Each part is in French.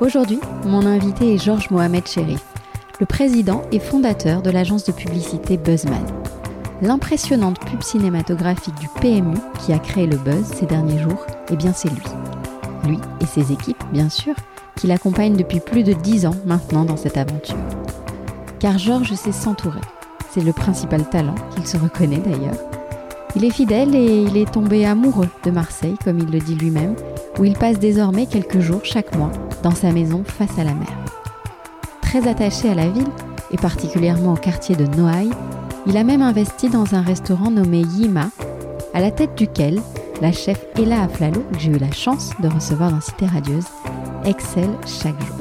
Aujourd'hui, mon invité est Georges Mohamed Sherif, le président et fondateur de l'agence de publicité Buzzman. L'impressionnante pub cinématographique du PMU qui a créé le buzz ces derniers jours, eh bien c'est lui. Lui et ses équipes, bien sûr, qui l'accompagnent depuis plus de dix ans maintenant dans cette aventure. Car Georges sait s'entourer. C'est le principal talent qu'il se reconnaît d'ailleurs. Il est fidèle et il est tombé amoureux de Marseille, comme il le dit lui-même, où il passe désormais quelques jours chaque mois dans sa maison face à la mer. Très attaché à la ville, et particulièrement au quartier de Noailles, il a même investi dans un restaurant nommé Yima, à la tête duquel la chef Ella Aflalo, que j'ai eu la chance de recevoir dans Cité Radieuse, excelle chaque jour.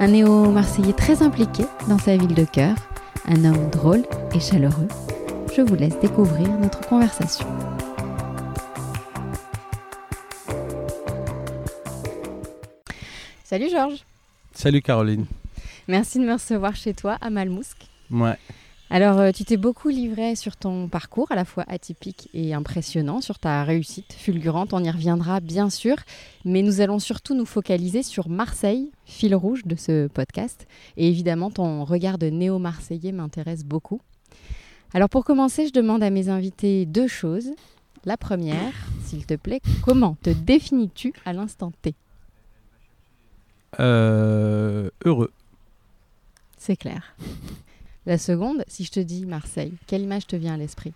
Un néo-marseillais très impliqué dans sa ville de cœur, un homme drôle et chaleureux. Je vous laisse découvrir notre conversation. Salut Georges. Salut Caroline. Merci de me recevoir chez toi à Malmousque. Ouais. Alors, euh, tu t'es beaucoup livré sur ton parcours, à la fois atypique et impressionnant, sur ta réussite fulgurante. On y reviendra bien sûr, mais nous allons surtout nous focaliser sur Marseille, fil rouge de ce podcast. Et évidemment, ton regard de néo-marseillais m'intéresse beaucoup. Alors, pour commencer, je demande à mes invités deux choses. La première, s'il te plaît, comment te définis-tu à l'instant T? Euh, heureux. C'est clair. La seconde, si je te dis Marseille, quelle image te vient à l'esprit?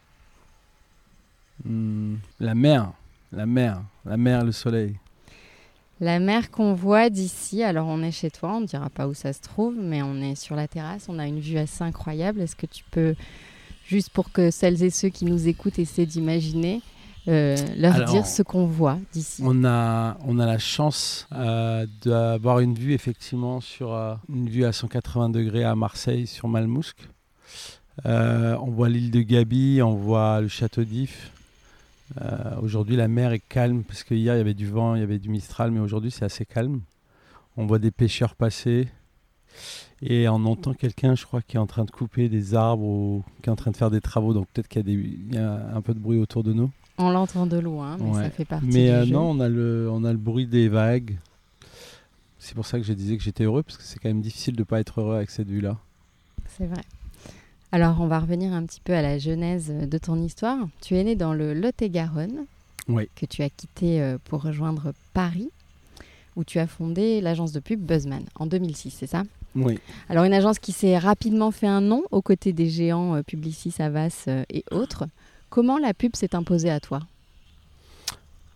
Hmm, la mer. La mer. La mer, le soleil. La mer qu'on voit d'ici, alors on est chez toi, on ne dira pas où ça se trouve, mais on est sur la terrasse, on a une vue assez incroyable. Est-ce que tu peux, juste pour que celles et ceux qui nous écoutent essaient d'imaginer, euh, leur Alors, dire ce qu'on voit d'ici On a, on a la chance euh, d'avoir une vue effectivement sur euh, une vue à 180 degrés à Marseille sur Malmousque. On voit l'île de Gabi, on voit le château d'If. Aujourd'hui, la mer est calme parce que hier il y avait du vent, il y avait du Mistral, mais aujourd'hui c'est assez calme. On voit des pêcheurs passer et on entend quelqu'un, je crois, qui est en train de couper des arbres ou qui est en train de faire des travaux. Donc peut-être qu'il y a un peu de bruit autour de nous. On l'entend de loin, mais Ouais. ça fait partie Mais du euh, jeu. non, on a, le, on a le bruit des vagues. C'est pour ça que je disais que j'étais heureux, parce que c'est quand même difficile de ne pas être heureux avec cette vue-là. C'est vrai. Alors, on va revenir un petit peu à la genèse de ton histoire. Tu es né dans le Lot-et-Garonne, Oui. que tu as quitté euh, pour rejoindre Paris, où tu as fondé l'agence de pub Buzzman en 2006, c'est ça? Oui. Alors, une agence qui s'est rapidement fait un nom aux côtés des géants euh, Publicis, Avas euh, et autres. Comment la pub s'est imposée à toi?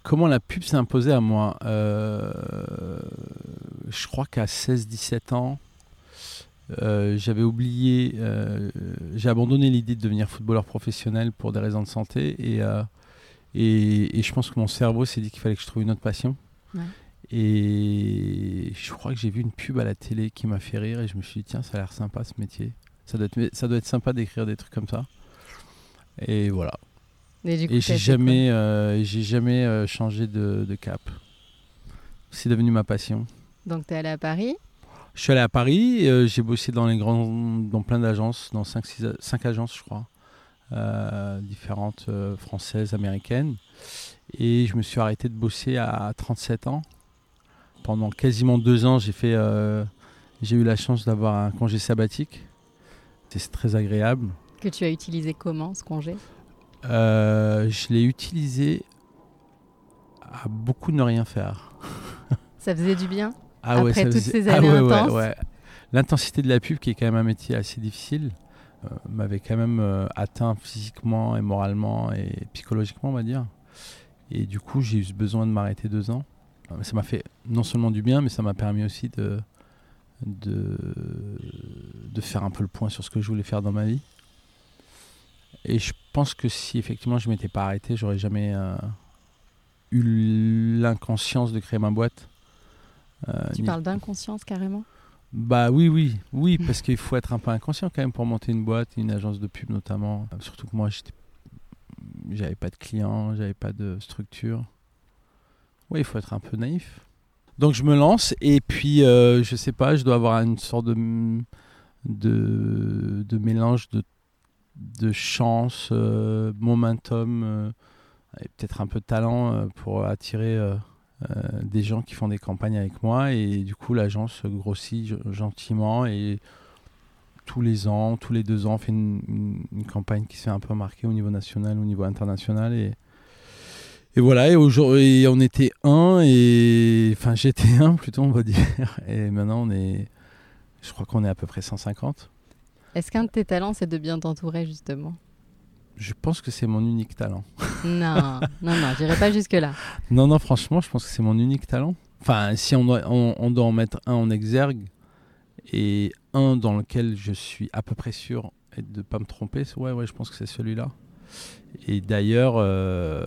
Comment la pub s'est imposée à moi? Euh, Je crois qu'à 16-17 ans, euh, j'avais oublié, euh, j'ai abandonné l'idée de devenir footballeur professionnel pour des raisons de santé et, euh, et, et je pense que mon cerveau s'est dit qu'il fallait que je trouve une autre passion. Ouais. Et je crois que j'ai vu une pub à la télé qui m'a fait rire et je me suis dit tiens ça a l'air sympa ce métier. Ça doit être, ça doit être sympa d'écrire des trucs comme ça. Et voilà. Et, t'as j'ai jamais, euh, j'ai jamais euh, changé de, de cap. C'est devenu ma passion. Donc, tu es allé à Paris? Je suis allé à Paris, euh, j'ai bossé dans les grands, dans plein d'agences, dans 5 cinq, cinq agences je crois, euh, différentes euh, françaises, américaines. Et je me suis arrêté de bosser à 37 ans. Pendant quasiment deux ans, j'ai fait, euh, j'ai eu la chance d'avoir un congé sabbatique. C'est très agréable. Que tu as utilisé comment, ce congé? Euh, je l'ai utilisé à beaucoup ne rien faire. Ça faisait du bien Ah Après ça toutes faisait- ces Ah années ouais, ouais, intenses. ouais. L'intensité de la pub, qui est quand même un métier assez difficile, euh, m'avait quand même euh, atteint physiquement et moralement et psychologiquement, on va dire. Et du coup, j'ai eu ce besoin de m'arrêter deux ans. Ça m'a fait non seulement du bien, mais ça m'a permis aussi de, de, de faire un peu le point sur ce que je voulais faire dans ma vie. Et je pense que si effectivement je m'étais pas arrêté, j'aurais jamais euh, eu l'inconscience de créer ma boîte. tu parles d'inconscience carrément? Bah oui, oui, oui, parce qu'il faut être un peu inconscient quand même pour monter une boîte, une agence de pub notamment. Surtout que moi, j'avais pas de clients, j'avais pas de structure. Oui, il faut être un peu naïf. Donc je me lance et puis euh, je sais pas, je dois avoir une sorte de de, de mélange de, de chance, euh, momentum, euh, et peut-être un peu de talent pour attirer des gens qui font des campagnes avec moi et du coup l'agence grossit gentiment et tous les ans, tous les deux ans, on fait une, campagne qui s'est un peu marquée au niveau national, au niveau international et voilà, et aujourd'hui, on était un, et enfin j'étais un plutôt, on va dire. Et maintenant, on je crois qu'on est à peu près 150. Est-ce qu'un de tes talents, c'est de bien t'entourer, justement? Je pense que c'est mon unique talent. Non, non, non, j'irai pas jusque-là. Non, non, franchement, je pense que c'est mon unique talent. Enfin, si on doit, on, doit en mettre un en exergue, et un dans lequel je suis à peu près sûr de ne pas me tromper, ouais, ouais, je pense que c'est celui-là. Et d'ailleurs, euh,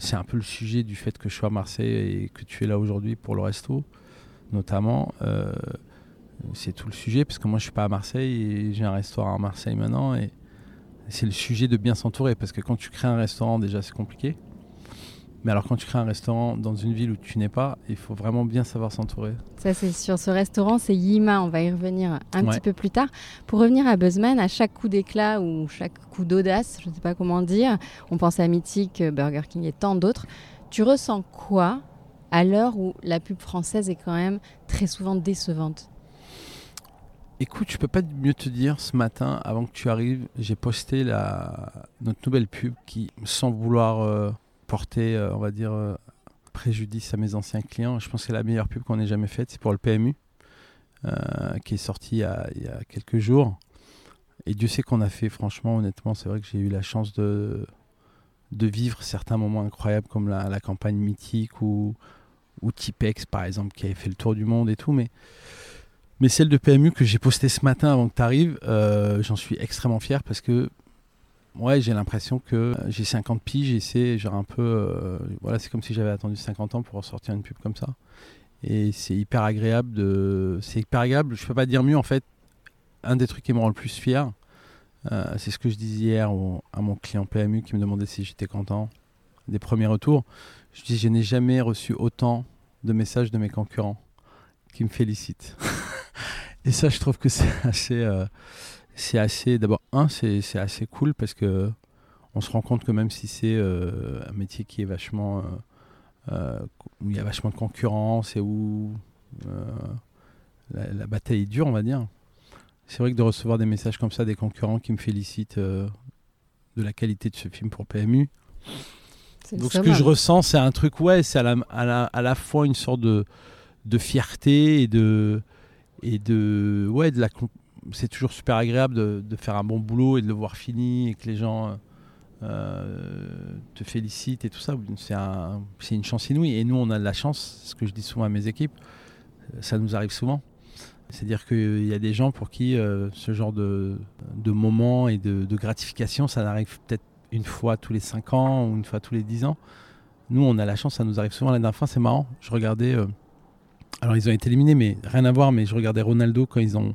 c'est un peu le sujet du fait que je sois à Marseille et que tu es là aujourd'hui pour le resto, notamment. Euh, c'est tout le sujet, parce que moi je suis pas à Marseille et j'ai un restaurant à Marseille maintenant. Et c'est le sujet de bien s'entourer, parce que quand tu crées un restaurant, déjà c'est compliqué. Mais alors quand tu crées un restaurant dans une ville où tu n'es pas, il faut vraiment bien savoir s'entourer. Ça c'est sur ce restaurant, c'est Yima, on va y revenir un petit peu plus tard. Pour revenir à Buzzman, à chaque coup d'éclat ou chaque coup d'audace, je ne sais pas comment dire, on pense à Mythique, Burger King et tant d'autres, tu ressens quoi à l'heure où la pub française est quand même très souvent décevante? Écoute, je peux pas mieux te dire. Ce matin, avant que tu arrives, j'ai posté notre nouvelle pub qui, sans vouloir euh, porter, euh, on va dire, euh, préjudice à mes anciens clients. Je pense que c'est la meilleure pub qu'on ait jamais faite. C'est pour le PMU, qui est sorti il y, a, quelques jours. Et Dieu sait qu'on a fait, franchement, honnêtement, c'est vrai que j'ai eu la chance de, de vivre certains moments incroyables comme la, campagne mythique ou, ou Tipex, par exemple, qui avait fait le tour du monde et tout. Mais, mais celle de PMU que j'ai postée ce matin avant que tu arrives, j'en suis extrêmement fier parce que Ouais, j'ai l'impression que j'ai 50 piges et c'est genre un peu. Euh, voilà, c'est comme si j'avais attendu 50 ans pour ressortir une pub comme ça. Et c'est hyper agréable de. C'est hyper agréable, je peux pas dire mieux en fait. Un des trucs qui me rend le plus fier, euh, c'est ce que je disais hier à mon client PMU qui me demandait si j'étais content des premiers retours. Je dis je n'ai jamais reçu autant de messages de mes concurrents qui me félicitent. et ça, je trouve que c'est assez. Euh, c'est assez. D'abord, un, c'est assez cool parce que on se rend compte que même si c'est euh, un métier qui est vachement. Euh, où il y a vachement de concurrence et où la, bataille est dure, on va dire. C'est vrai que de recevoir des messages comme ça des concurrents qui me félicitent de la qualité de ce film pour PMU. Donc ce que je ressens, c'est un truc, ouais, c'est à la, à, la, à la, fois une sorte de, de fierté et de, et de, ouais, de la, c'est toujours super agréable de, faire un bon boulot et de le voir fini et que les gens euh, te félicitent et tout ça. C'est une chance inouïe. Et nous, on a de la chance, ce que je dis souvent à mes équipes, ça nous arrive souvent. C'est-à-dire qu'il y a des gens pour qui euh, ce genre de, de moment et de, gratification, ça arrive peut-être une fois tous les 5 ans ou une fois tous les 10 ans. Nous, on a la chance, ça nous arrive souvent. La dernière fois, c'est marrant. Je regardais. Euh, alors, ils ont été éliminés, mais rien à voir. Mais je regardais Ronaldo quand ils ont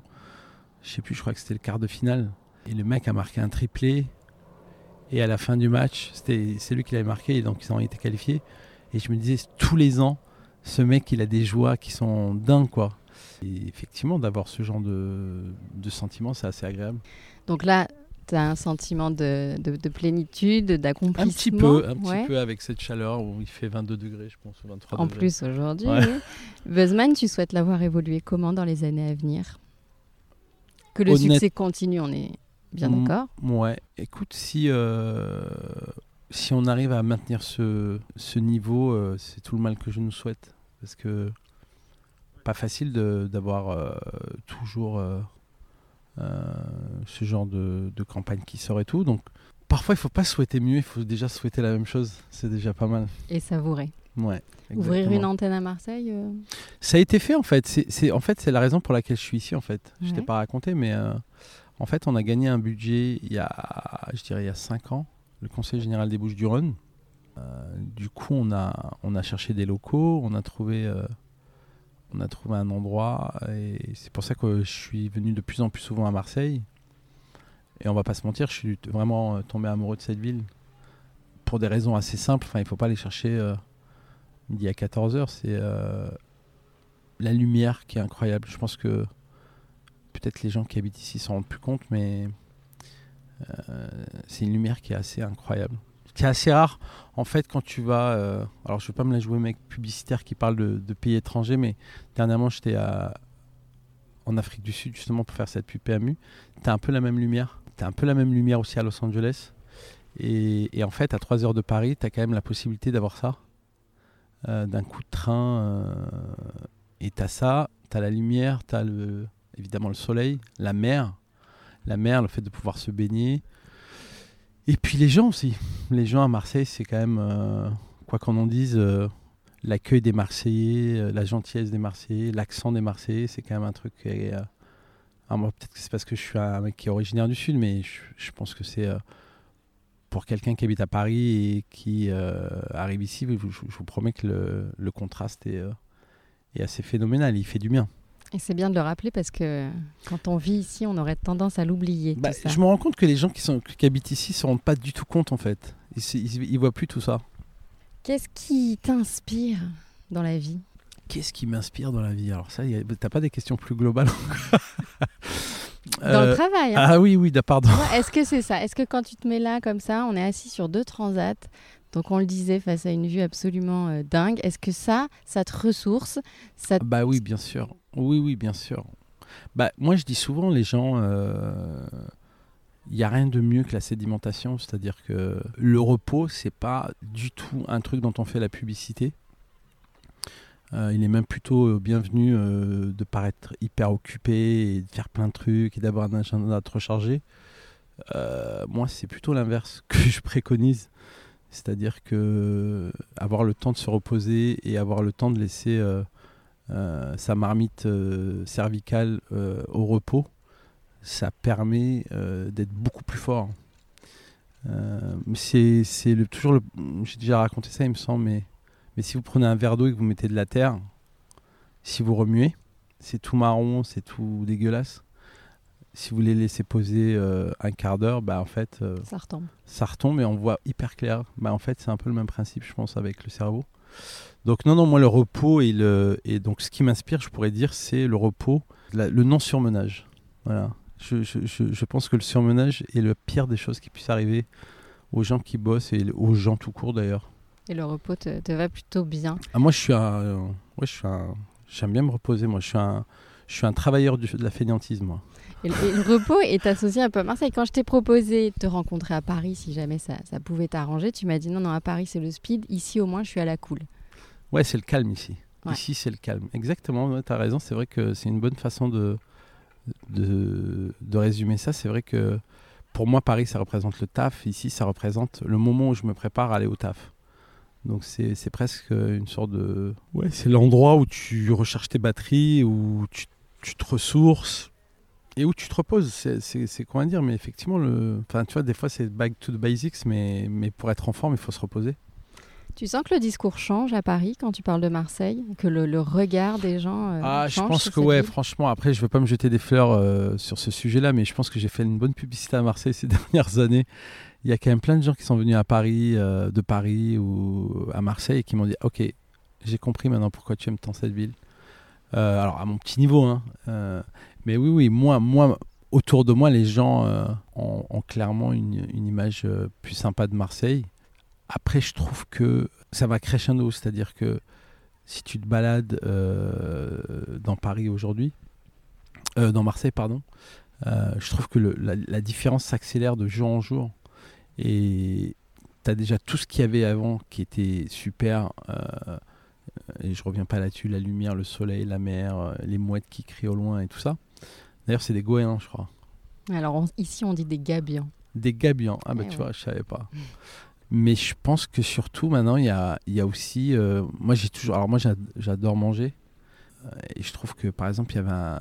je sais plus, je crois que c'était le quart de finale. Et le mec a marqué un triplé. Et à la fin du match, c'est lui qui l'avait marqué, et donc ils ont été qualifiés. Et je me disais, tous les ans, ce mec, il a des joies qui sont dingues, quoi. Et effectivement, d'avoir ce genre de, de sentiment, c'est assez agréable. Donc là, tu as un sentiment de, de, plénitude, d'accomplissement. Un petit peu, un petit peu avec cette chaleur où il fait 22 degrés, je pense, ou 23 en plus aujourd'hui. Buzzman, tu souhaites l'avoir évolué comment dans les années à venir? Que le succès continue, on est bien d'accord? Ouais, écoute, si, euh, si on arrive à maintenir ce, ce niveau, euh, c'est tout le mal que je nous souhaite. Parce que pas facile d'avoir euh, toujours ce genre de, de, campagne qui sort et tout. Donc parfois, il faut pas souhaiter mieux, il faut déjà souhaiter la même chose. C'est déjà pas mal. Et savourer. Ouais. Ouvrir une antenne à Marseille euh Ça a été fait en fait. C'est en fait c'est la raison pour laquelle je suis ici en fait. Je t'ai pas raconté, mais euh, en fait on a gagné un budget il y a, je dirais il y a 5 ans, le Conseil général des Bouches-du-Rhône. Euh, du coup on a on a cherché des locaux, on a trouvé on a trouvé un endroit et c'est pour ça que je suis venu de plus en plus souvent à Marseille. Et on va pas se mentir, je suis vraiment euh, tombé amoureux de cette ville pour des raisons assez simples. Enfin, il faut pas aller chercher euh, midi à 14h. C'est euh, la lumière qui est incroyable. Je pense que peut-être les gens qui habitent ici s'en rendent plus compte, mais c'est une lumière qui est assez incroyable. C'est assez rare, en fait, quand tu vas. alors, je ne vais pas me la jouer, mec publicitaire qui parle de, pays étrangers, mais dernièrement, j'étais en Afrique du Sud justement pour faire cette pub PMU. Tu as un peu la même lumière un peu la même lumière aussi à Los Angeles. Et, en fait, à 3 heures de Paris, tu as quand même la possibilité d'avoir ça. Euh, d'un coup de train. Euh, et tu as ça, tu as la lumière, tu as le, évidemment le soleil, la mer. La mer, le fait de pouvoir se baigner. Et puis les gens aussi. Les gens à Marseille, c'est quand même, euh, quoi qu'on en dise, l'accueil des Marseillais, la gentillesse des Marseillais, l'accent des Marseillais, c'est quand même un truc qui est peut-être que c'est parce que je suis un mec qui est originaire du Sud, mais je, pense que c'est euh, pour quelqu'un qui habite à Paris et qui euh, arrive ici, je, vous promets que le, contraste euh, est, assez phénoménal. Il fait du bien. Et c'est bien de le rappeler parce que quand on vit ici, on aurait tendance à l'oublier. Bah, je me rends compte que les gens qui, sont, qui habitent ici ne se rendent pas du tout compte en fait. Ils ne voient plus tout ça. Qu'est-ce qui t'inspire dans la vie? Qu'est-ce qui m'inspire dans la vie? Alors ça, t'as pas des questions plus globales Dans le euh, travail. Hein. Ah oui, oui, pardon. Est-ce que c'est ça? Est-ce que quand tu te mets là comme ça, on est assis sur deux transats, donc on le disait face à une vue absolument euh, dingue, est-ce que ça, ça te ressource? Ça Bah oui, bien sûr. Oui, oui, bien sûr. Bah moi, je dis souvent, les gens, il euh, n'y a rien de mieux que la sédimentation, c'est-à-dire que le repos, c'est pas du tout un truc dont on fait la publicité. Euh, il est même plutôt euh, bienvenu de paraître hyper occupé et de faire plein de trucs et d'avoir un agenda trop chargé. moi, c'est plutôt l'inverse que je préconise. C'est-à-dire que avoir le temps de se reposer et avoir le temps de laisser sa marmite cervicale au repos, ça permet d'être beaucoup plus fort. c'est toujours le. J'ai déjà raconté ça, il me semble, mais mais si vous prenez un verre d'eau et que vous mettez de la terre, si vous remuez, c'est tout marron, c'est tout dégueulasse. Si vous les laissez poser euh, un quart d'heure, bah en fait, euh, ça retombe. Ça retombe et on voit hyper clair. Bah en fait, c'est un peu le même principe, je pense, avec le cerveau. Donc non, non, moi le repos et le et donc ce qui m'inspire, je pourrais dire, c'est le repos, le non surmenage. Voilà. Je, je, je, pense que le surmenage est le pire des choses qui puissent arriver aux gens qui bossent et aux gens tout court d'ailleurs. Et le repos te, va plutôt bien ah, Moi, je suis un, euh, je suis un, j'aime bien me reposer. Moi, je suis un, je suis un travailleur du, de la fainéantise, moi. Et le, repos est associé un peu à Marseille. Quand je t'ai proposé de te rencontrer à Paris, si jamais ça, ça pouvait t'arranger, tu m'as dit non, non, à Paris c'est le speed. Ici, au moins, je suis à la cool. Ouais, c'est le calme ici. Ici, c'est le calme. Exactement, tu as raison. C'est vrai que c'est une bonne façon de, de, de résumer ça. C'est vrai que pour moi, Paris, ça représente le taf. Ici, ça représente le moment où je me prépare à aller au taf. Donc c'est presque une sorte de... Ouais, c'est l'endroit où tu recherches tes batteries, où tu, tu, te ressources et où tu te reposes. C'est comment dire, mais effectivement, le... enfin, tu vois, des fois c'est back to the basics, mais, mais pour être en forme, il faut se reposer. Tu sens que le discours change à Paris quand tu parles de Marseille Que le, le regard des gens euh, Ah, je pense que ouais, franchement, après, je ne veux pas me jeter des fleurs euh, sur ce sujet-là, mais je pense que j'ai fait une bonne publicité à Marseille ces dernières années il y a quand même plein de gens qui sont venus à Paris, euh, de Paris ou à Marseille et qui m'ont dit Ok, j'ai compris maintenant pourquoi tu aimes tant cette ville. Euh, alors, à mon petit niveau, hein, mais oui, oui, moi, moi, autour de moi, les gens ont, clairement une, image plus sympa de Marseille. Après, je trouve que ça va crescendo, c'est-à-dire que si tu te balades dans Paris aujourd'hui, dans Marseille, pardon, je trouve que la, différence s'accélère de jour en jour. Et tu as déjà tout ce qu'il y avait avant qui était super. Euh, et je reviens pas là-dessus, la lumière, le soleil, la mer, euh, les mouettes qui crient au loin et tout ça. D'ailleurs, c'est des goélands, je crois. Alors ici, on dit des gabions. Des gabions, ah bah eh tu vois, je savais pas. Mais je pense que surtout maintenant, il y a, y a, aussi. Euh, moi, j'ai toujours. Alors, moi, j'adore manger. Et je trouve que, par exemple, il y avait un.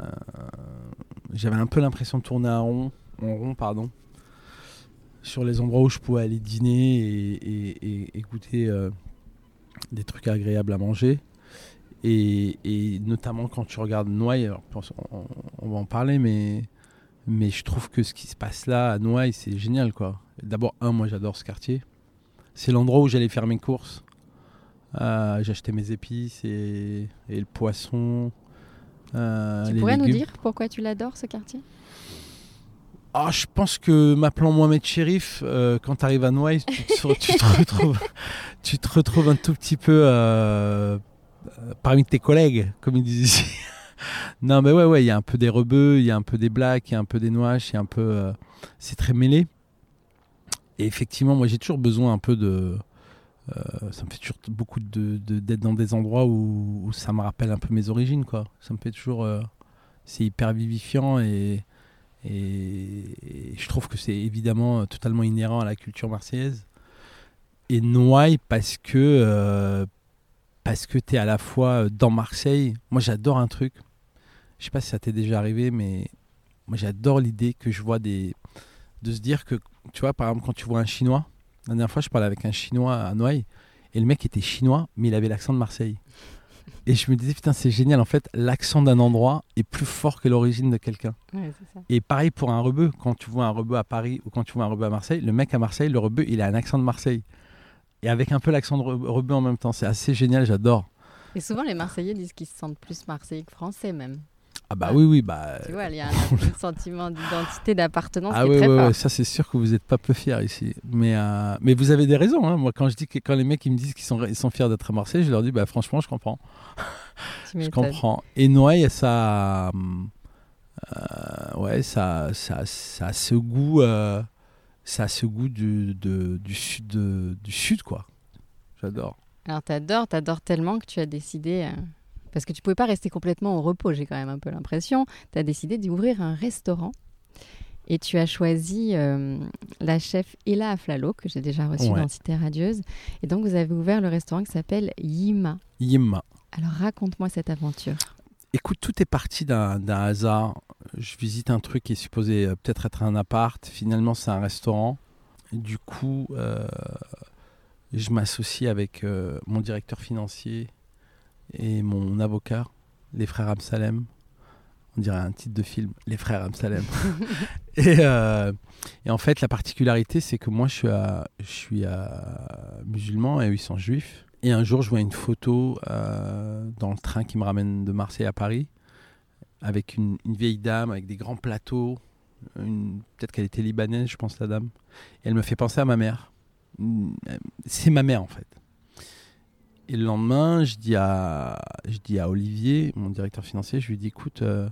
J'avais un peu l'impression de tourner en rond, en rond pardon, sur les endroits où je pouvais aller dîner et, et, goûter euh, des trucs agréables à manger. Et, notamment quand tu regardes Noailles, on, va en parler, mais, mais je trouve que ce qui se passe là à Noailles, c'est génial. quoi. D'abord, un, moi j'adore ce quartier. C'est l'endroit où j'allais faire mes courses. Euh, J'achetais mes épices et, le poisson. Euh, tu pourrais nous dire pourquoi tu l'adores ce quartier? Ah, je pense que m'appelant Mohamed Shérif, euh, quand tu arrives à Noailles, tu te, retrouves, tu te retrouves un tout petit peu euh, parmi tes collègues, comme ils disent ici. non, mais ouais, ouais, il y a un peu des rebeux, il y a un peu des blacks, il y a un peu des noiches, il un peu. Euh, c'est très mêlé. Et effectivement, moi, j'ai toujours besoin un peu de. ça me fait toujours beaucoup d'être de, dans des endroits où, ça me rappelle un peu mes origines, quoi. Ça me fait toujours. c'est hyper vivifiant et et, je trouve que c'est évidemment totalement inhérent à la culture marseillaise. Et Noailles parce que, euh, parce que tu es à la fois dans Marseille. Moi, j'adore un truc. Je sais pas si ça t'est déjà arrivé, mais moi, j'adore l'idée que je vois des. de se dire que, tu vois, par exemple, quand tu vois un Chinois, la dernière fois, je parlais avec un Chinois à Noailles, et le mec était chinois, mais il avait l'accent de Marseille. Et je me disais, putain, c'est génial. En fait, l'accent d'un endroit est plus fort que l'origine de quelqu'un. et pareil pour un rebeu. Quand tu vois un rebeu à Paris ou quand tu vois un rebeu à Marseille, le mec à Marseille, le rebeu, il a un accent de Marseille. Et avec un peu l'accent de rebeu en même temps. C'est assez génial, j'adore. Et souvent, les Marseillais disent qu'ils se sentent plus Marseillais que Français, même. Ah bah oui, oui, bah... Tu vois, il y a un, sentiment d'identité, d'appartenance ah qui est très fort. ça c'est sûr que vous n'êtes pas peu fiers ici. Mais, euh, mais vous avez des raisons. Hein. Moi, quand je dis que quand les mecs ils me disent qu'ils sont, ils sont fiers d'être à Marseille, je leur dis, bah franchement, je comprends. je comprends. Et Noël, ça... Euh, ouais, ça, ça, ça a ce goût... Euh, ça a ce goût du, de, du, sud, du sud, quoi. J'adore. Alors, t'adores, t'adores tellement que tu as décidé... Parce que tu pouvais pas rester complètement au repos, j'ai quand même un peu l'impression. Tu as décidé d'ouvrir un restaurant. Et tu as choisi euh, la chef Ella Aflalo, que j'ai déjà reçue dans Cité Radieuse. Et donc, vous avez ouvert le restaurant qui s'appelle Yima. Yima. Alors, raconte-moi cette aventure. Écoute, tout est parti d'un hasard. Je visite un truc qui est supposé euh, peut-être être un appart. Finalement, c'est un restaurant. du coup, euh, je m'associe avec mon directeur financier et mon avocat, les frères Amsalem. On dirait un titre de film, les frères Amsalem. Euh, et, en fait, la particularité, c'est que moi, je suis, à, je suis à musulman et eux, ils sont juifs. Et un jour, je vois une photo euh, dans le train qui me ramène de Marseille à Paris, avec une, vieille dame, avec des grands plateaux. Peut-être qu'elle était libanaise, je pense, la dame. Et elle me fait penser à ma mère. C'est ma mère, en fait. Et le lendemain, je dis à, je dis à Olivier, mon directeur financier, je lui dis écoute, euh,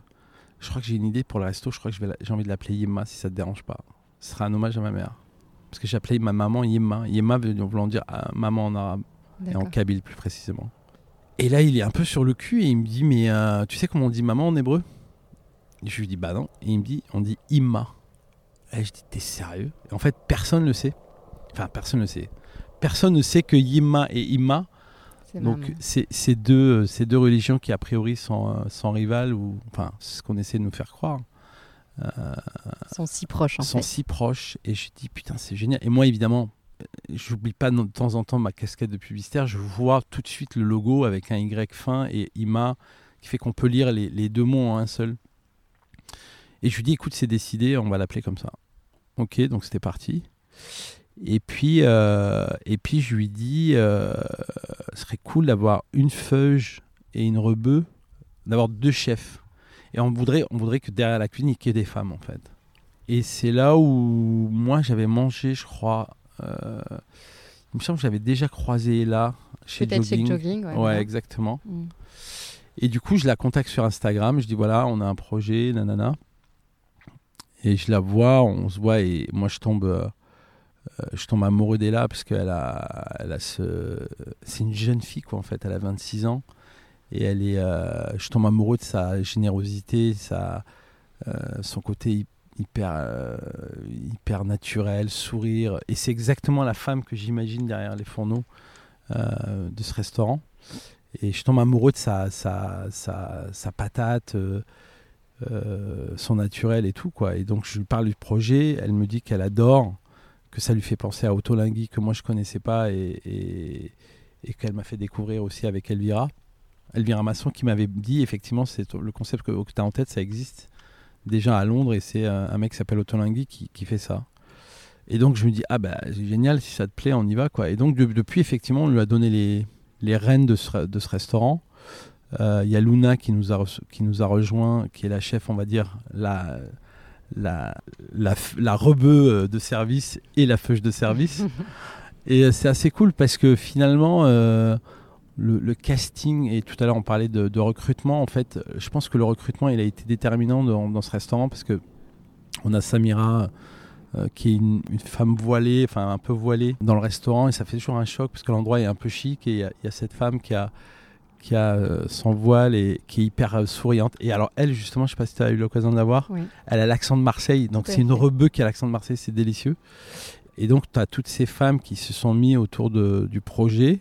je crois que j'ai une idée pour le resto, je crois que j'ai envie de l'appeler Yemma si ça te dérange pas. Ce sera un hommage à ma mère. Parce que j'ai appelé ma maman Yemma. Yemma voulant dire ah, maman en arabe, et en kabyle plus précisément. Et là, il est un peu sur le cul et il me dit mais euh, tu sais comment on dit maman en hébreu? Et Je lui dis bah non. Et il me dit on dit Imma. Et je dis t'es sérieux? Et En fait, personne ne le sait. Enfin, personne ne le sait. Personne ne sait que Yemma et Imma donc c'est deux, ces deux religions qui a priori sont, euh, sont rivales, ou enfin c'est ce qu'on essaie de nous faire croire. Euh, sont si proches en sont si proches et je dis putain c'est génial et moi évidemment j'oublie pas de temps en temps ma casquette de publicitaire je vois tout de suite le logo avec un Y fin et IMA qui fait qu'on peut lire les, deux mots en un seul et je lui dis écoute c'est décidé on va l'appeler comme ça ok donc c'était parti et puis, euh, et puis je lui dis, euh, ce serait cool d'avoir une feuge et une rebeu, d'avoir deux chefs. Et on voudrait, on voudrait que derrière la cuisine, il y ait des femmes, en fait. Et c'est là où moi, j'avais mangé, je crois. Euh, il me semble que j'avais déjà croisé là, chez Jogging. Chez Jogging ouais, exactement. Mm. Et du coup, je la contacte sur Instagram. Je dis voilà, on a un projet, nanana. Et je la vois, on se voit, et moi, je tombe euh, je tombe amoureux d'Ella parce qu'elle a, elle a ce. C'est une jeune fille, quoi, en fait. Elle a 26 ans. Et elle est. Euh, je tombe amoureux de sa générosité, sa, euh, son côté hyper, hyper naturel, sourire. Et c'est exactement la femme que j'imagine derrière les fourneaux de ce restaurant. Et je tombe amoureux de sa, sa, sa, sa patate. son naturel et tout quoi et donc je lui parle du projet elle me dit qu'elle adore que ça lui fait penser à Autolingui que moi je connaissais pas et, et, qu'elle m'a fait découvrir aussi avec Elvira. Elvira Masson, qui m'avait dit effectivement, c'est le concept que, que tu as en tête, ça existe déjà à Londres et c'est un mec qui s'appelle Otolingui qui, qui fait ça. Et donc je me dis, ah bah c'est génial, si ça te plaît, on y va. quoi. Et donc depuis, effectivement, on lui a donné les, les rênes de ce, de ce restaurant. Euh, il y a Luna qui nous, a qui nous a rejoint, qui est la chef, on va dire, la, la, la, la rebeu euh, de service et la feuche de service. et euh, c'est assez cool parce que finalement, le, le, casting, et tout à l'heure on parlait de, de, recrutement, en fait, je pense que le recrutement il a été déterminant dans, dans ce restaurant parce que on a Samira euh, qui est une, femme voilée, enfin un peu voilée dans le restaurant et ça fait toujours un choc parce que l'endroit est un peu chic et il y, a cette femme qui a qui a euh, son voile et qui est hyper euh, souriante. Et alors elle justement, je sais pas si tu as eu l'occasion de la voir, elle a l'accent de Marseille, donc c'est une rebeu qui a l'accent de Marseille, c'est délicieux. Et donc tu as toutes ces femmes qui se sont mises autour de, du projet.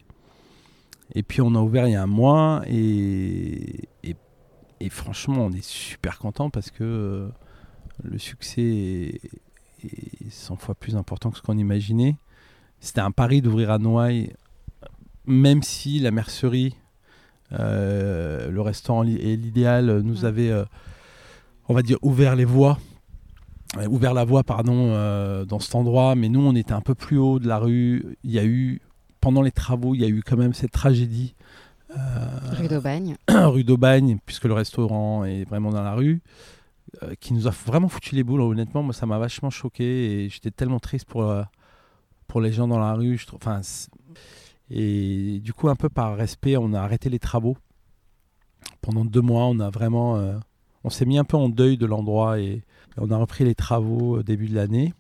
Et puis on a ouvert il y a un mois et, et, franchement on est super content parce que le succès est, 100 fois plus important que ce qu'on imaginait. C'était un pari d'ouvrir à Noailles, même si la mercerie, euh, le restaurant et l'idéal nous avait, euh, on va dire, ouvert les voies, euh, ouvert la voie, pardon, dans cet endroit. Mais nous, on était un peu plus haut de la rue. Il y a eu, pendant les travaux, il y a eu quand même cette tragédie. rue d'Aubagne. rue d'Aubagne, puisque le restaurant est vraiment dans la rue. Euh, qui nous a vraiment foutu les boules. Honnêtement, moi, ça m'a vachement choqué et j'étais tellement triste pour, euh, pour les gens dans la rue. Je trouve, enfin, et du coup, un peu par respect, on a arrêté les travaux. Pendant deux mois, on a vraiment. Euh, on s'est mis un peu en deuil de l'endroit et on a repris les travaux au début de l'année.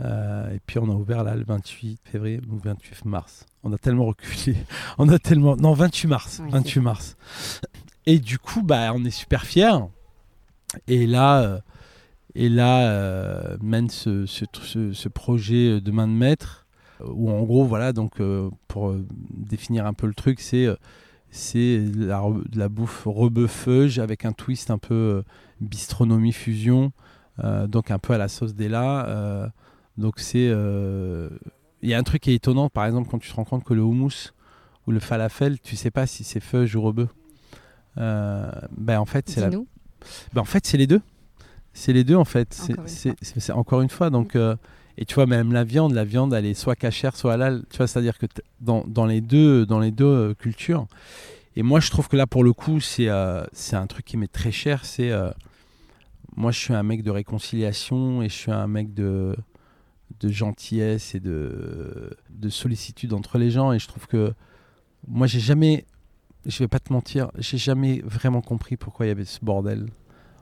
Et puis on a ouvert là le 28 février ou 28 mars. On a tellement reculé. On a tellement. Non, 28 mars. 28 mars. Et du coup, bah, on est super fiers. Et là, euh, et là euh, mène ce, ce, projet de main de maître, où en gros, voilà, donc euh, pour définir un peu le truc, c'est c'est la, la bouffe rebeufeuge avec un twist un peu bistronomie fusion, donc un peu à la sauce d'Ella. Donc c'est il y a un truc qui est étonnant, par exemple, quand tu te rends compte que le houmous ou le falafel, tu sais pas si c'est feuge ou rebeu. ben en fait, c'est la, ben, en fait, c'est les deux. C'est les deux, en fait. C'est encore une fois. Donc, euh, et tu vois, même la viande, la viande, elle est soit cachère, soit halal. Tu vois, c'est-à-dire que dans, dans, les deux, dans les deux euh, cultures. Et moi, je trouve que là, pour le coup, c'est euh, c'est un truc qui m'est très cher. C'est moi, je suis un mec de réconciliation et je suis un mec de, de gentillesse et de, de sollicitude entre les gens. Et je trouve que moi, j'ai jamais je vais pas te mentir, j'ai jamais vraiment compris pourquoi il y avait ce bordel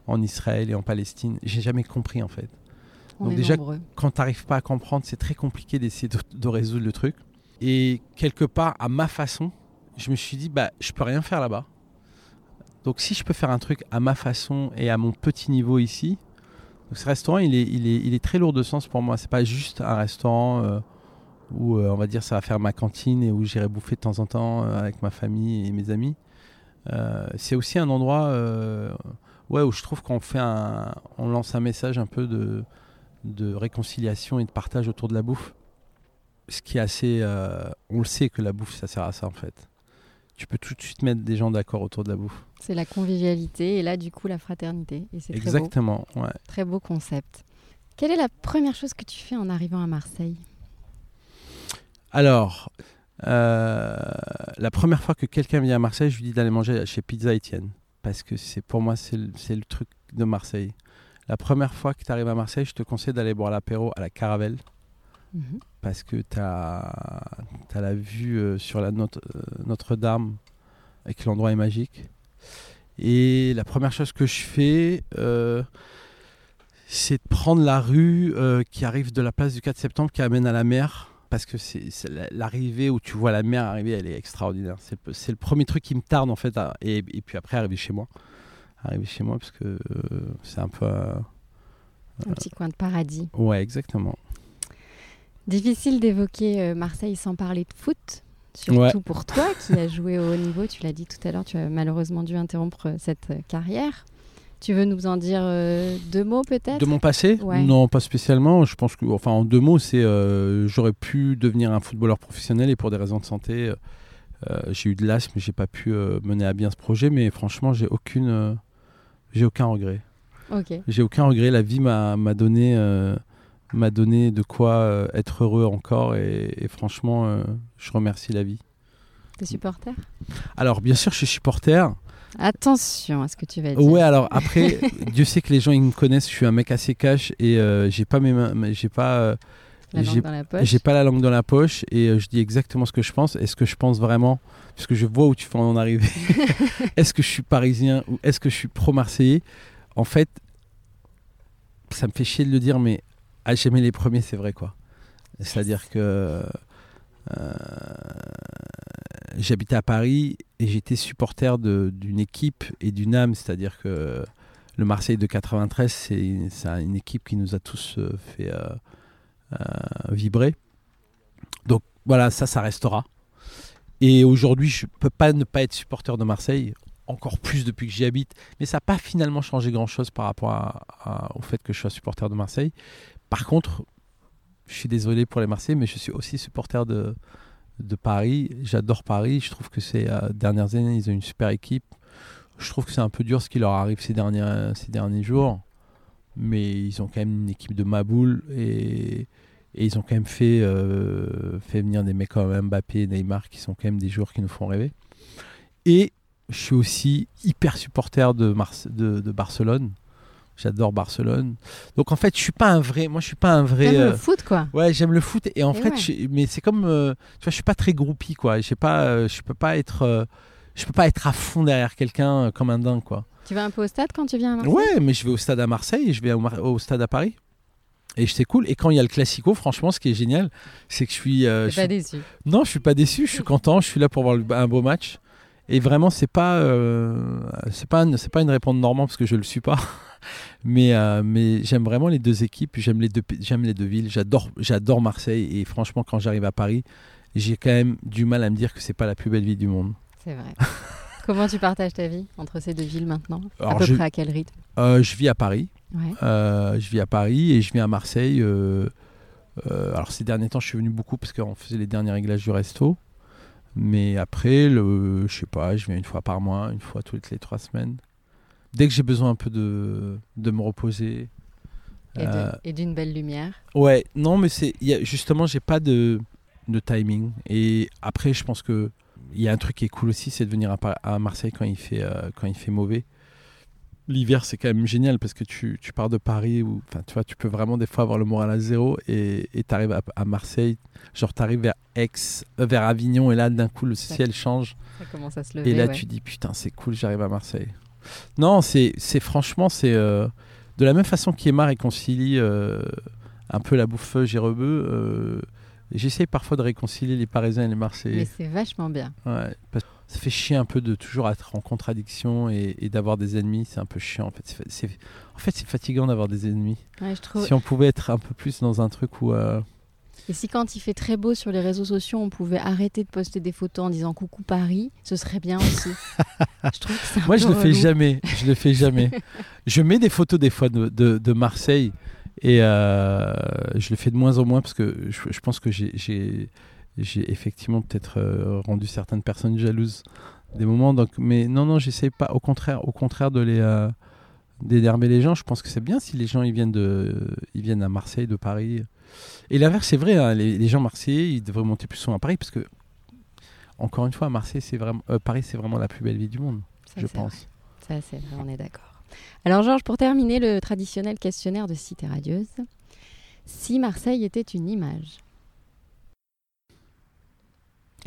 en Israël et en Palestine. J'ai jamais compris en fait. Donc déjà, quand tu n'arrives pas à comprendre, c'est très compliqué d'essayer de, résoudre le truc. Et quelque part, à ma façon, je me suis dit, bah, je peux rien faire là-bas. Donc si je peux faire un truc à ma façon et à mon petit niveau ici, ce restaurant, il est, très lourd de sens pour moi. C'est pas juste un restaurant. Euh, où euh, on va dire ça va faire ma cantine et où j'irai bouffer de temps en temps euh, avec ma famille et mes amis. C'est aussi un endroit où je trouve qu'on fait on lance un message un peu de, de réconciliation et de partage autour de la bouffe. Ce qui est assez, on le sait que la bouffe ça sert à ça en fait. Tu peux tout de suite mettre des gens d'accord autour de la bouffe. C'est la convivialité et là du coup la fraternité. Et c'est Exactement, très beau. Ouais. Très beau concept. Quelle est la première chose que tu fais en arrivant à Marseille? Alors, euh, la première fois que quelqu'un vient à Marseille, je lui dis d'aller manger chez Pizza Etienne. Parce que c'est pour moi, c'est le, truc de Marseille. La première fois que tu arrives à Marseille, je te conseille d'aller boire l'apéro à la Caravelle. Mhm. Parce que tu as, as, la vue euh, sur la euh, Notre-Dame et que l'endroit est magique. Et la première chose que je fais, c'est de prendre la rue qui arrive de la place du 4 septembre qui amène à la mer parce que c'est l'arrivée où tu vois la mer arriver, elle est extraordinaire. C'est le, premier truc qui me tarde en fait, et, puis après arriver chez moi, arriver chez moi parce que euh, c'est un peu euh, un petit coin de paradis. Ouais, exactement. Difficile d'évoquer euh, Marseille sans parler de foot, surtout pour toi qui as joué au haut niveau. Tu l'as dit tout à l'heure, tu as malheureusement dû interrompre cette carrière. Tu veux nous en dire euh, deux mots peut-être? De mon passé? Non, pas spécialement. Je pense que, enfin, en deux mots, c'est euh, j'aurais pu devenir un footballeur professionnel et pour des raisons de santé, Euh, j'ai eu de l'asthme, j'ai pas pu euh, mener à bien ce projet, mais franchement, j'ai aucune, euh, j'ai aucun regret. Ok. J'ai aucun regret. La vie m'a m'a donné, euh, m'a donné de quoi euh, être heureux encore, et, et franchement, euh, je remercie la vie. T'es supporter? Alors, bien sûr, je suis supporter. Attention à ce que tu vas dire. Ouais, alors après, Dieu sait que les gens ils me connaissent. Je suis un mec assez cash et euh, j'ai pas mes mains, j'ai pas. euh, La j'ai langue dans la poche. J'ai pas la langue dans la poche et euh, je dis exactement ce que je pense. Est-ce que je pense vraiment Parce que je vois où tu vas en arriver. est-ce que je suis parisien ou est-ce que je suis pro-marseillais? En fait, ça me fait chier de le dire, mais ah, j'aimais les premiers, c'est vrai quoi. C'est-à-dire que euh, j'habitais à Paris et j'étais supporter d'une équipe et d'une âme. C'est-à-dire que le Marseille de 93, c'est une équipe qui nous a tous euh, fait. euh, vibrer. Donc voilà, ça, ça restera. Et aujourd'hui, je peux pas ne pas être supporter de Marseille, encore plus depuis que j'y habite. Mais ça n'a pas finalement changé grand-chose par rapport au fait que je sois supporter de Marseille. Par contre, je suis désolé pour les Marseillais, mais je suis aussi supporter de, Paris. J'adore Paris. Je trouve que ces euh, dernières années, ils ont une super équipe. Je trouve que c'est un peu dur ce qui leur arrive ces derniers, jours. Mais ils ont quand même une équipe de Maboul et, ils ont quand même fait, euh, fait venir des mecs comme Mbappé et Neymar qui sont quand même des joueurs qui nous font rêver. Et je suis aussi hyper supporter de Barcelone. J'adore Barcelone. Donc en fait, je suis pas un vrai. Moi, je suis pas un vrai. Euh, le foot, quoi. Ouais, j'aime le foot et en Et fait, ouais. je- mais c'est comme, euh, tu vois, je suis pas très groupie quoi. Je pas, euh, je peux pas être, euh, je peux pas être à fond derrière quelqu'un euh, comme un dingue quoi. Tu vas un peu au stade quand tu viens à Marseille? Ouais, mais je vais au stade à Marseille et je vais au, Mar- au stade à Paris. Et c'est cool. Et quand il y a le classico, franchement, ce qui est génial, c'est que je suis, euh, je pas suis- déçu? non, je suis pas déçu. Je suis content. Je suis là pour voir le- un beau match. Et vraiment, c'est pas, euh, c'est pas, un- c'est pas une réponse normand parce que je le suis pas. Mais, euh, mais j'aime vraiment les deux équipes. J'aime les deux, p- j'aime les deux villes. J'adore, j'adore Marseille. Et franchement, quand j'arrive à Paris, j'ai quand même du mal à me dire que c'est pas la plus belle ville du monde. C'est vrai. Comment tu partages ta vie entre ces deux villes maintenant? À peu je- près à quel rythme? Euh, je vis à Paris. Ouais. Je vis à Paris et je viens à Marseille. alors ces derniers temps, je suis venu beaucoup parce qu'on faisait les derniers réglages du resto. Mais après, le, je sais pas, je viens une fois par mois, une fois toutes les trois semaines. Dès que j'ai besoin un peu de, de me reposer. Et Euh, d'une belle lumière. ouais, non, mais c'est justement, j'ai pas de, de timing. Et après, je pense que il y a un truc qui est cool aussi, c'est de venir à Marseille quand il fait euh, quand il fait mauvais. L'hiver, c'est quand même génial parce que tu, tu pars de Paris où enfin, tu vois, tu peux vraiment des fois avoir le moral à zéro et tu arrives à, à Marseille, genre tu arrives vers Aix, euh, vers Avignon et là d'un coup le ciel change Ça commence à se lever. et là ouais. tu dis putain c'est cool, j'arrive à Marseille. Non, c'est franchement c'est euh, de la même façon qu'Emma réconcilie euh, un peu la bouffe Gérebeu, j'essaye parfois de réconcilier les Parisiens et les Marseillais. Mais c'est vachement bien. Ouais, parce ça fait chier un peu de toujours être en contradiction et, et d'avoir des ennemis. C'est un peu chiant en fait. C'est en fait, c'est fatigant d'avoir des ennemis. Ouais, je trouve. Si on pouvait être un peu plus dans un truc où. euh, Et si quand il fait très beau sur les réseaux sociaux, on pouvait arrêter de poster des photos en disant coucou Paris, ce serait bien aussi. je trouve que c'est un Moi, je le fais jamais. Je le fais jamais. je mets des photos des fois de, de- de Marseille et euh, je le fais de moins en moins parce que je, je pense que j'ai- j'ai effectivement peut-être euh, rendu certaines personnes jalouses des moments. Donc, mais non, non, j'essaie pas. Au contraire, au contraire de les euh, d'énerver les gens. Je pense que c'est bien si les gens ils viennent de ils viennent à Marseille, de Paris. Et l'inverse, c'est vrai. hein, les, les gens marseillais, ils devraient monter plus souvent à Paris parce que encore une fois, Marseille, c'est vraiment euh, Paris, c'est vraiment la plus belle ville du monde, Ça, je pense. vrai. Ça, c'est vrai, on est d'accord. Alors, Georges, pour terminer le traditionnel questionnaire de Cité Radieuse, si Marseille était une image,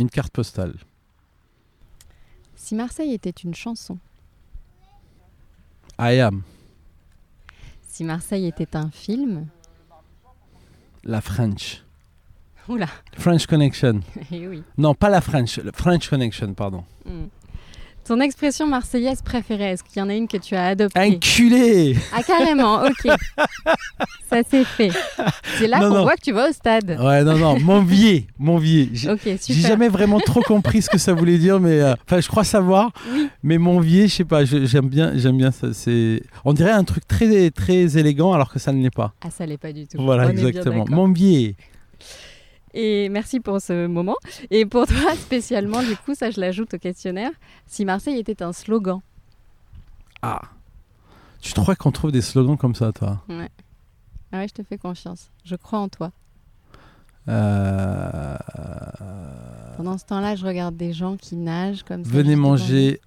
Une carte postale. si Marseille était une chanson, I am. si Marseille était un film, La French. oula, French Connection. eh oui. Non, pas la French. Le French Connection, pardon. Hmm. Ton expression marseillaise préférée, est-ce qu'il y en a une que tu as adoptée Enculé Ah, carrément, ok. Ça c'est fait. C'est là qu'on voit que tu vas au stade. Ouais, non, non, Monvier. Monvier. J'ai Ok, j'ai super. jamais vraiment trop compris ce que ça voulait dire, mais euh, enfin, je crois savoir. Oui. Mais Monvier, je sais pas, j'aime bien, j'aime bien ça. C'est, on dirait un truc très, très élégant, alors que ça ne l'est pas. Ah, ça l'est pas du tout. Voilà, On exactement. Monvier. Et merci pour ce moment. Et pour toi spécialement, du coup, ça je l'ajoute au questionnaire, si Marseille était un slogan. Ah Tu crois qu'on trouve des slogans comme ça, toi? Ouais. Ah ouais, je te fais confiance. Je crois en toi. Euh, Pendant ce temps-là, je regarde des gens qui nagent comme ça. Venez manger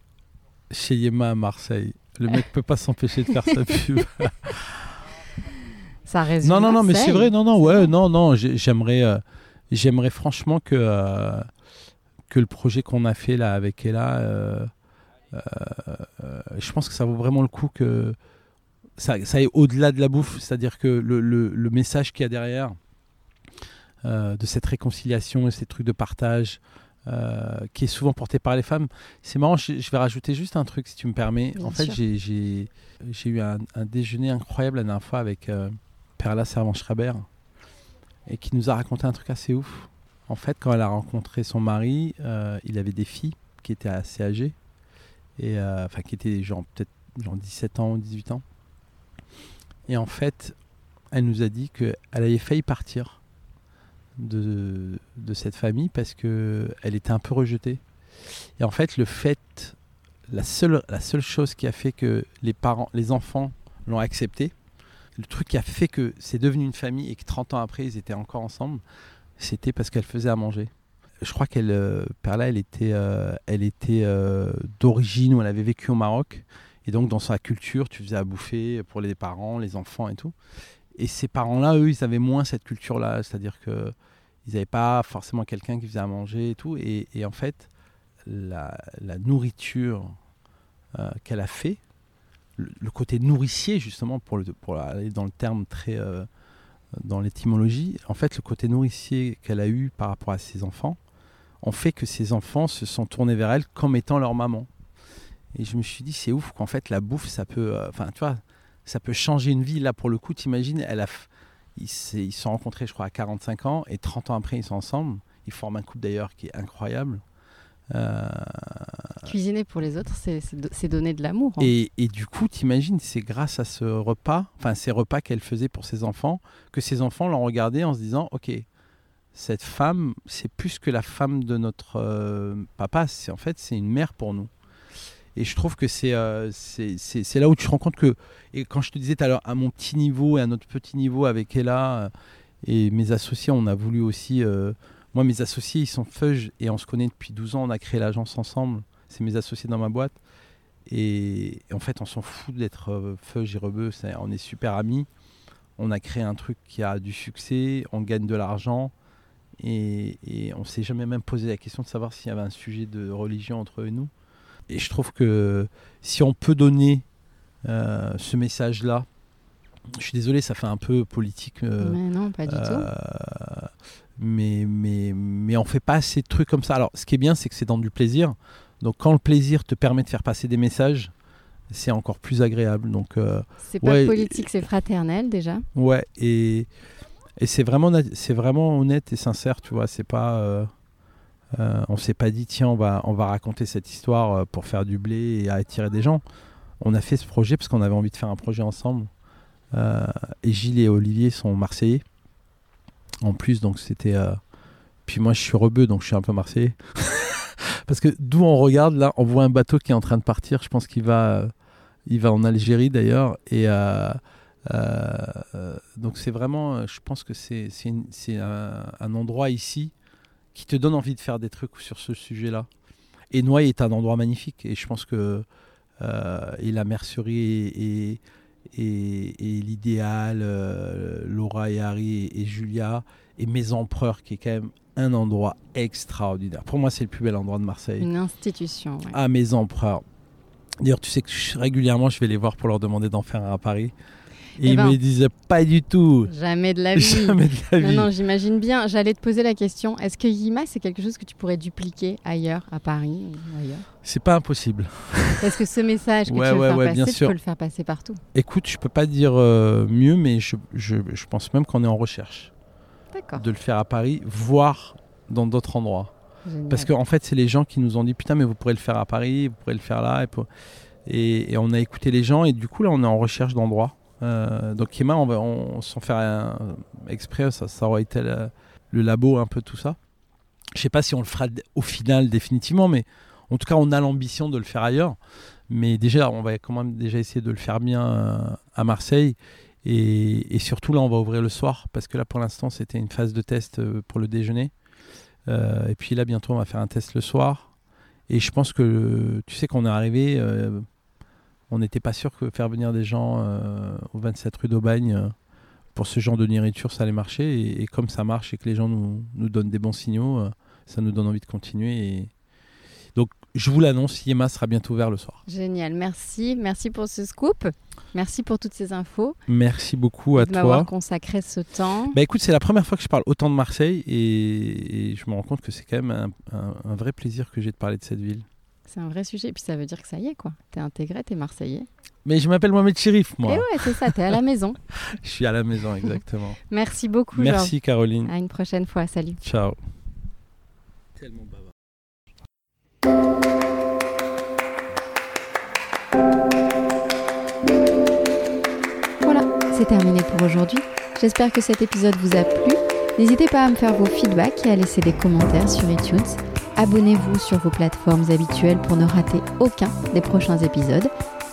chez Yema à Marseille. Le mec peut pas s'empêcher de faire sa pub. Ça résume. non, non, non, mais c'est vrai. Non, non, ouais, non, non. j'ai- J'aimerais, euh, j'aimerais franchement que euh, que le projet qu'on a fait là avec Ella, euh, euh, je pense que ça vaut vraiment le coup que ça, ça aille au-delà de la bouffe. C'est-à-dire que le, le- le message qu'il y a derrière de cette réconciliation et ces trucs de partage. euh, qui est souvent porté par les femmes. C'est marrant, je, je vais rajouter juste un truc si tu me permets. Bien en fait, j'ai- eu un, un déjeuner incroyable la dernière fois avec euh, Perla Servan-Schreiber et qui nous a raconté un truc assez ouf. En fait, quand elle a rencontré son mari, euh, il avait des filles qui étaient assez âgées, euh, enfin qui étaient genre peut-être genre 17 ans ou 18 ans. Et en fait, elle nous a dit qu'elle avait failli partir de, cette famille parce que elle était un peu rejetée. Et en fait, le fait, la seule, la seule chose qui a fait que les parents, les enfants l'ont accepté, le truc qui a fait que c'est devenu une famille et que 30 ans après ils étaient encore ensemble, c'était parce qu'elle faisait à manger. Je crois qu'elle, euh, Perla, elle était, euh, elle était euh, d'origine où elle avait vécu au Maroc. Et donc dans sa culture, tu faisais à bouffer pour les parents, les enfants et tout. Et ces parents-là, eux, ils avaient moins cette culture-là. C'est-à-dire que ils n'avaient pas forcément quelqu'un qui faisait à manger et tout. Et, en fait, la, la nourriture euh, qu'elle a fait, le, côté nourricier justement pour, pour aller dans le terme très euh, dans l'étymologie, en fait le côté nourricier qu'elle a eu par rapport à ses enfants, ont fait que ses enfants se sont tournés vers elle comme étant leur maman. Et je me suis dit c'est ouf qu'en fait la bouffe ça peut, euh, enfin tu vois, ça peut changer une vie. Là pour le coup, t'imagines, elle a, ils se sont rencontrés je crois à 45 ans et 30 ans après ils sont ensemble. Ils forment un couple d'ailleurs qui est incroyable. Euh, Cuisiner pour les autres, c'est- c'est do- c'est donner de l'amour. hein. et, et du coup, t'imagines, c'est grâce à ce repas, enfin ces repas qu'elle faisait pour ses enfants, que ses enfants l'ont regardé en se disant, ok, cette femme, c'est plus que la femme de notre euh, papa, c'est en fait c'est une mère pour nous. Et je trouve que c'est euh, c'est là où tu te rends compte que, et quand je te disais tout à l'heure, à mon petit niveau et à notre petit niveau avec Ella euh, et mes associés, on a voulu aussi, moi mes associés ils sont Feuge et on se connaît depuis 12 ans, on a créé l'agence ensemble, c'est mes associés dans ma boîte. Et, et en fait, on s'en fout d'être euh, Feuge et Rebeu, on est super amis. On a créé un truc qui a du succès, on gagne de l'argent. Et, et on s'est jamais même posé la question de savoir s'il y avait un sujet de religion entre eux et nous. Et je trouve que si on peut donner euh, ce message-là, je suis désolé, ça fait un peu politique. euh, Mais non, pas du tout. Mais, mais, mais on fait pas assez de trucs comme ça. Alors, ce qui est bien, c'est que c'est dans du plaisir. Donc, quand le plaisir te permet de faire passer des messages, c'est encore plus agréable. Donc, euh, C'est pas ouais, politique, c'est fraternel déjà. ouais, et, et c'est vraiment, c'est vraiment honnête et sincère, tu vois. C'est pas, euh, euh, on s'est pas dit, tiens, on va, on va raconter cette histoire pour faire du blé et attirer des gens. On a fait ce projet parce qu'on avait envie de faire un projet ensemble. Et Gilles et Olivier sont marseillais. En plus, donc c'était. euh, Puis moi, je suis rebeu, donc je suis un peu marseillais. parce que d'où on regarde, là, on voit un bateau qui est en train de partir. Je pense qu'il va, euh, en Algérie d'ailleurs. Et euh, donc c'est vraiment, je pense que c'est un, endroit ici qui te donne envie de faire des trucs sur ce sujet-là. Et Noailles est un endroit magnifique et je pense que et la mercerie et, et, et- et l'idéal, euh, Laura et Harry et, et Julia et mes empereurs qui est quand même un endroit extraordinaire. Pour moi, c'est le plus bel endroit de Marseille. Une institution. ouais. Ah, mes empereurs. D'ailleurs, tu sais que je- régulièrement, je vais les voir pour leur demander d'en faire un à Paris. Et Eh ils ben. me disaient pas du tout. Jamais de la vie. Jamais de la Non, vie. non, j'imagine bien. J'allais te poser la question est-ce que Yima, c'est quelque chose que tu pourrais dupliquer ailleurs, à Paris ou ailleurs? C'est pas impossible. Est-ce que ce message que Ouais, tu veux ouais, faire ouais, passer, bien tu sûr. peux le faire passer partout Écoute, je peux pas dire euh, mieux, mais je, je, je pense même qu'on est en recherche D'accord. de le faire à Paris, voire dans d'autres endroits. Génial. Parce qu'en fait, c'est les gens qui nous ont dit putain, mais vous pourrez le faire à Paris, vous pourrez le faire là. Et, pour- et, et on a écouté les gens, et du coup, là, on est en recherche d'endroits. Euh, donc, Emma, on va on, sans faire un- exprès, ça, ça aurait été le, labo, un peu tout ça. Je sais pas si on le fera au final définitivement, mais en tout cas, on a l'ambition de le faire ailleurs. Mais déjà, on va quand même déjà essayer de le faire bien euh, à Marseille. Et, surtout, là, on va ouvrir le soir, parce que là, pour l'instant, c'était une phase de test euh, pour le déjeuner. Et puis là, bientôt, on va faire un test le soir. Et je pense que, tu sais qu'on est arrivé, on n'était pas sûr que faire venir des gens au 27 rue d'Aubagne pour ce genre de nourriture, ça allait marcher. Et, comme ça marche et que les gens nous, nous donnent des bons signaux, ça nous donne envie de continuer. Et, donc, je vous l'annonce, Yema sera bientôt ouvert le soir. Génial, merci. Merci pour ce scoop. Merci pour toutes ces infos. Merci beaucoup à toi. De m'avoir consacré ce temps. Bah écoute, c'est la première fois que je parle autant de Marseille et, je me rends compte que c'est quand même un, vrai plaisir que j'ai de parler de cette ville. C'est un vrai sujet. Et puis ça veut dire que ça y est, quoi. T'es intégré, t'es Marseillais. Mais je m'appelle Mohamed Chérif, moi. Et ouais, c'est ça, t'es à la maison. je suis à la maison, exactement. Merci beaucoup. Merci, Caroline. À une prochaine fois. Salut. Ciao. Tellement voilà, c'est terminé pour aujourd'hui. J'espère que cet épisode vous a plu. N'hésitez pas à me faire vos feedbacks et à laisser des commentaires sur iTunes. Abonnez-vous sur vos plateformes habituelles pour ne rater aucun des prochains épisodes.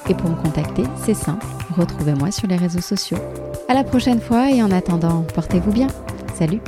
Et pour me contacter, c'est simple, retrouvez-moi sur les réseaux sociaux. À la prochaine fois et en attendant, portez-vous bien. Salut